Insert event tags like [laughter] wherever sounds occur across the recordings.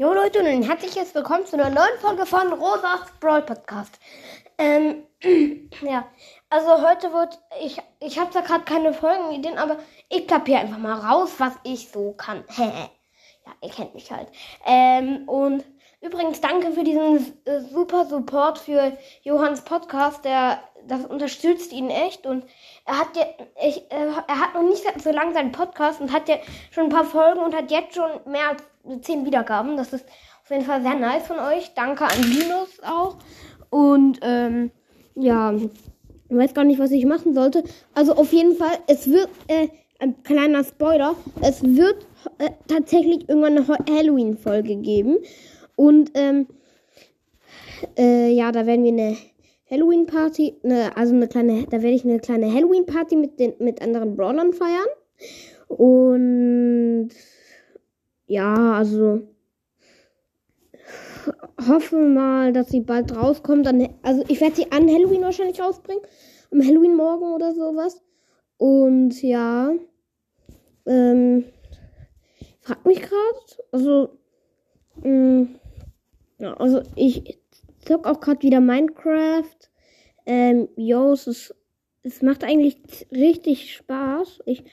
Jo Leute und ein herzliches Willkommen zu einer neuen Folge von Rosas Brawl Podcast. Ähm, [clears throat] ja, also heute wird, ich, ich habe da gerade keine Folgenideen, aber ich klappe hier einfach mal raus, was ich so kann. [laughs] ja, ihr kennt mich halt. Ähm, und übrigens danke für diesen äh, super Support für Johanns Podcast, der, das unterstützt ihn echt und er hat ja, ich, äh, er hat noch nicht so lange seinen Podcast und hat ja schon ein paar Folgen und hat jetzt schon mehr als 10 Wiedergaben. Das ist auf jeden Fall sehr nice von euch. Danke an Linus auch. Und ähm, ja, ich weiß gar nicht, was ich machen sollte. Also auf jeden Fall, es wird äh, ein kleiner Spoiler. Es wird äh, tatsächlich irgendwann eine Halloween-Folge geben. Und ähm, äh, ja, da werden wir eine Halloween-Party, ne, also eine kleine, da werde ich eine kleine Halloween-Party mit den mit anderen Brawlern feiern. Und ja, also hoffe mal, dass sie bald rauskommt. Dann, also ich werde sie an Halloween wahrscheinlich rausbringen. Am Halloween morgen oder sowas. Und ja, ähm, frag mich gerade, also, mh, mm, ja, also ich zock auch gerade wieder Minecraft. Ähm, yo, es ist, es macht eigentlich richtig Spaß. Ich,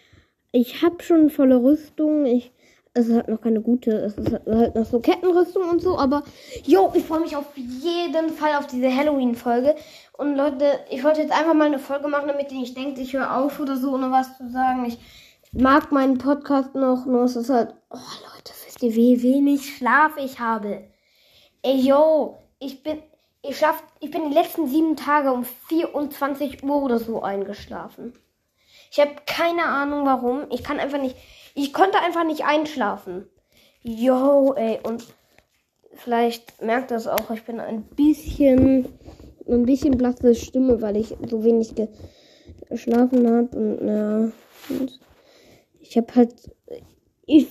ich habe schon volle Rüstung. Ich es ist halt noch keine gute. Es ist halt noch so Kettenrüstung und so. Aber, yo, ich freue mich auf jeden Fall auf diese Halloween-Folge. Und Leute, ich wollte jetzt einfach mal eine Folge machen, damit ihr nicht denkt, ich höre auf oder so, ohne was zu sagen. Ich mag meinen Podcast noch, nur es ist halt, oh Leute, wisst ihr, wie wenig Schlaf ich habe. Ey, yo, ich bin, ich schaff, ich bin die letzten sieben Tage um 24 Uhr oder so eingeschlafen. Ich habe keine Ahnung warum. Ich kann einfach nicht, ich konnte einfach nicht einschlafen. Yo, ey, und vielleicht merkt das auch, ich bin ein bisschen, ein bisschen blasse Stimme, weil ich so wenig geschlafen habe und na, und ich habe halt, ich,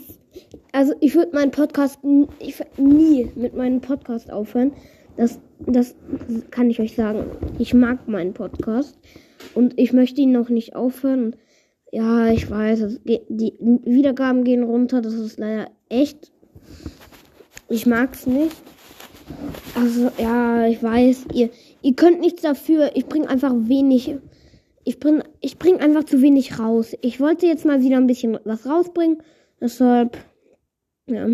also ich würde meinen Podcast ich, nie mit meinem Podcast aufhören. Das, das kann ich euch sagen. Ich mag meinen Podcast und ich möchte ihn noch nicht aufhören. Ja, ich weiß, die Wiedergaben gehen runter. Das ist leider echt. Ich mag's nicht. Also, ja, ich weiß, ihr, ihr könnt nichts dafür. Ich bringe einfach wenig. Ich bring, ich bring einfach zu wenig raus. Ich wollte jetzt mal wieder ein bisschen was rausbringen. Deshalb, ja.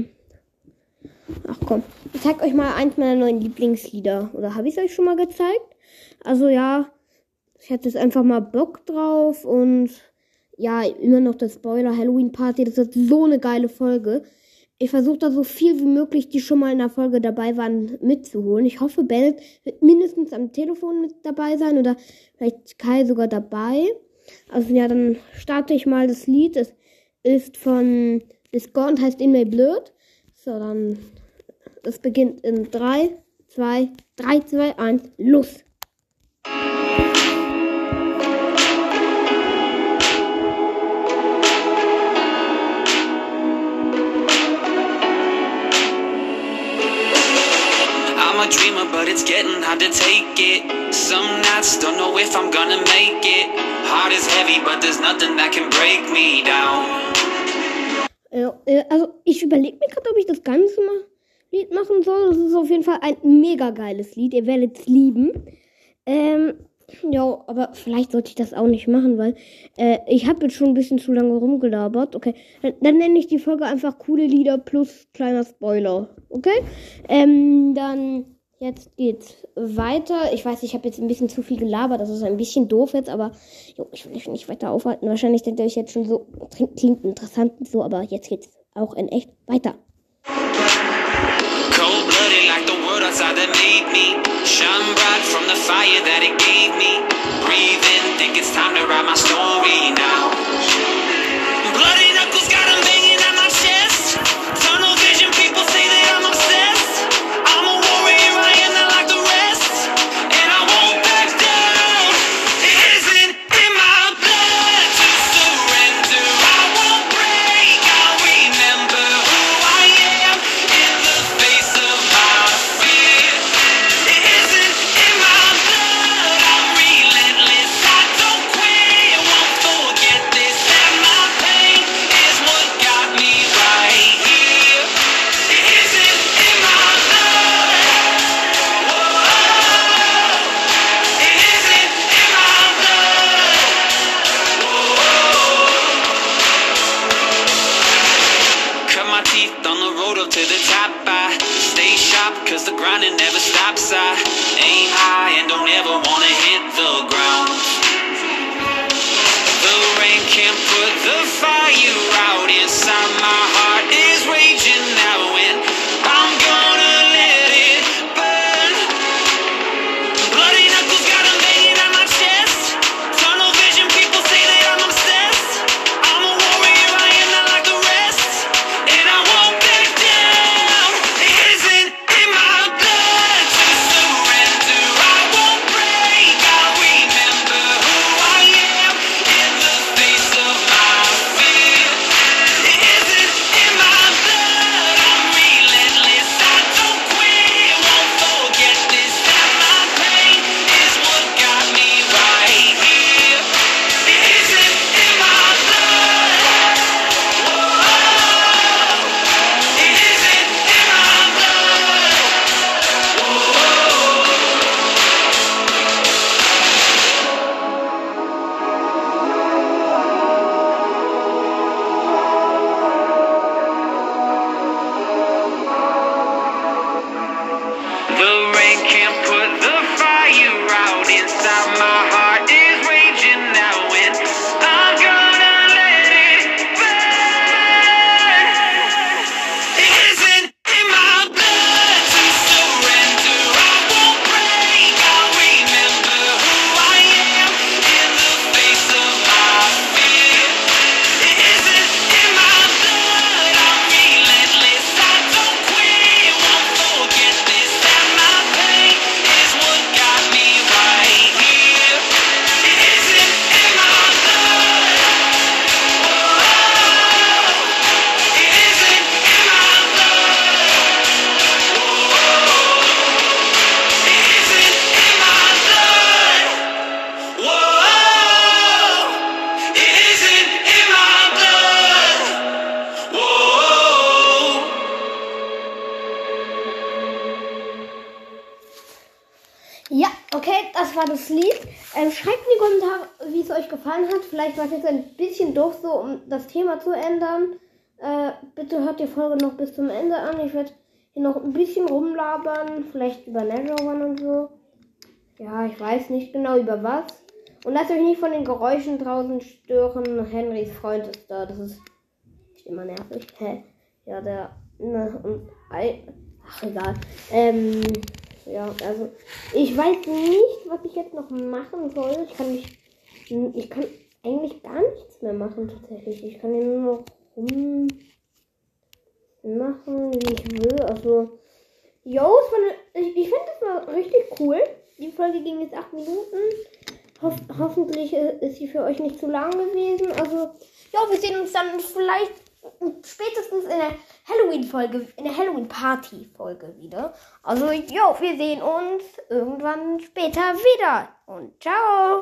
Ach komm, ich zeig euch mal eins meiner neuen Lieblingslieder. Oder habe ich es euch schon mal gezeigt? Also ja, ich hatte jetzt einfach mal Bock drauf und ja, immer noch das Spoiler Halloween Party. Das ist so eine geile Folge. Ich versuche da so viel wie möglich, die schon mal in der Folge dabei waren, mitzuholen. Ich hoffe, Bell wird mindestens am Telefon mit dabei sein oder vielleicht Kai sogar dabei. Also ja, dann starte ich mal das Lied. Es ist von Discord und heißt In May Blöd. So, dann es beginnt in 3, 2, 3, 2, 1, los! I'm a dreamer, but it's getting hard to take it. Some nights don't know if I'm gonna make it. Heart is heavy, but there's nothing that can break me down. Äh, also, ich überlege mir gerade, ob ich das ganze Lied machen soll. Das ist auf jeden Fall ein mega geiles Lied. Ihr werdet es lieben. Ähm, ja, aber vielleicht sollte ich das auch nicht machen, weil äh, ich habe jetzt schon ein bisschen zu lange rumgelabert. Okay, dann, dann, nenne ich die Folge einfach coole Lieder plus kleiner Spoiler. Okay? Ähm, dann jetzt geht's weiter. Ich weiß, ich habe jetzt ein bisschen zu viel gelabert. Das ist ein bisschen doof jetzt, aber jo, ich will euch nicht weiter aufhalten. Wahrscheinlich denkt ihr euch jetzt schon so, klingt interessant und so, aber jetzt geht's auch in echt weiter. Cold-blooded like the world outside that made me Shine fire that it gave me. Breathe in, think it's time to write my story now can't put the fire out inside my heart Ja, okay, das war das Lied. Ähm, schreibt in die Kommentare, wie es euch gefallen hat. Vielleicht war es jetzt ein bisschen doof so, um das Thema zu ändern. Äh, bitte hört die Folge noch bis zum Ende an. Ich werde hier noch ein bisschen rumlabern. Vielleicht über Natural One und so. Ja, ich weiß nicht genau über was. Und lasst euch nicht von den Geräuschen draußen stören. Henrys Freund ist da. Das ist immer nervig. Hä? Ja, der. Ne, und, ach, egal. Ähm. Ja, also ich weiß nicht, was ich jetzt noch machen soll. Ich kann nicht, ich kann eigentlich gar nichts mehr machen tatsächlich. Ich kann nur noch rum machen, wie ich will. Also, yo, ich, ich finde das war richtig cool. Die Folge ging jetzt acht Minuten. Hoff, hoffentlich ist sie für euch nicht zu lang gewesen. Also, ja, wir sehen uns dann vielleicht spätestens in der Halloween-Folge, in der Halloween-Party-Folge wieder. Also, jo, wir sehen uns irgendwann später wieder. Und ciao!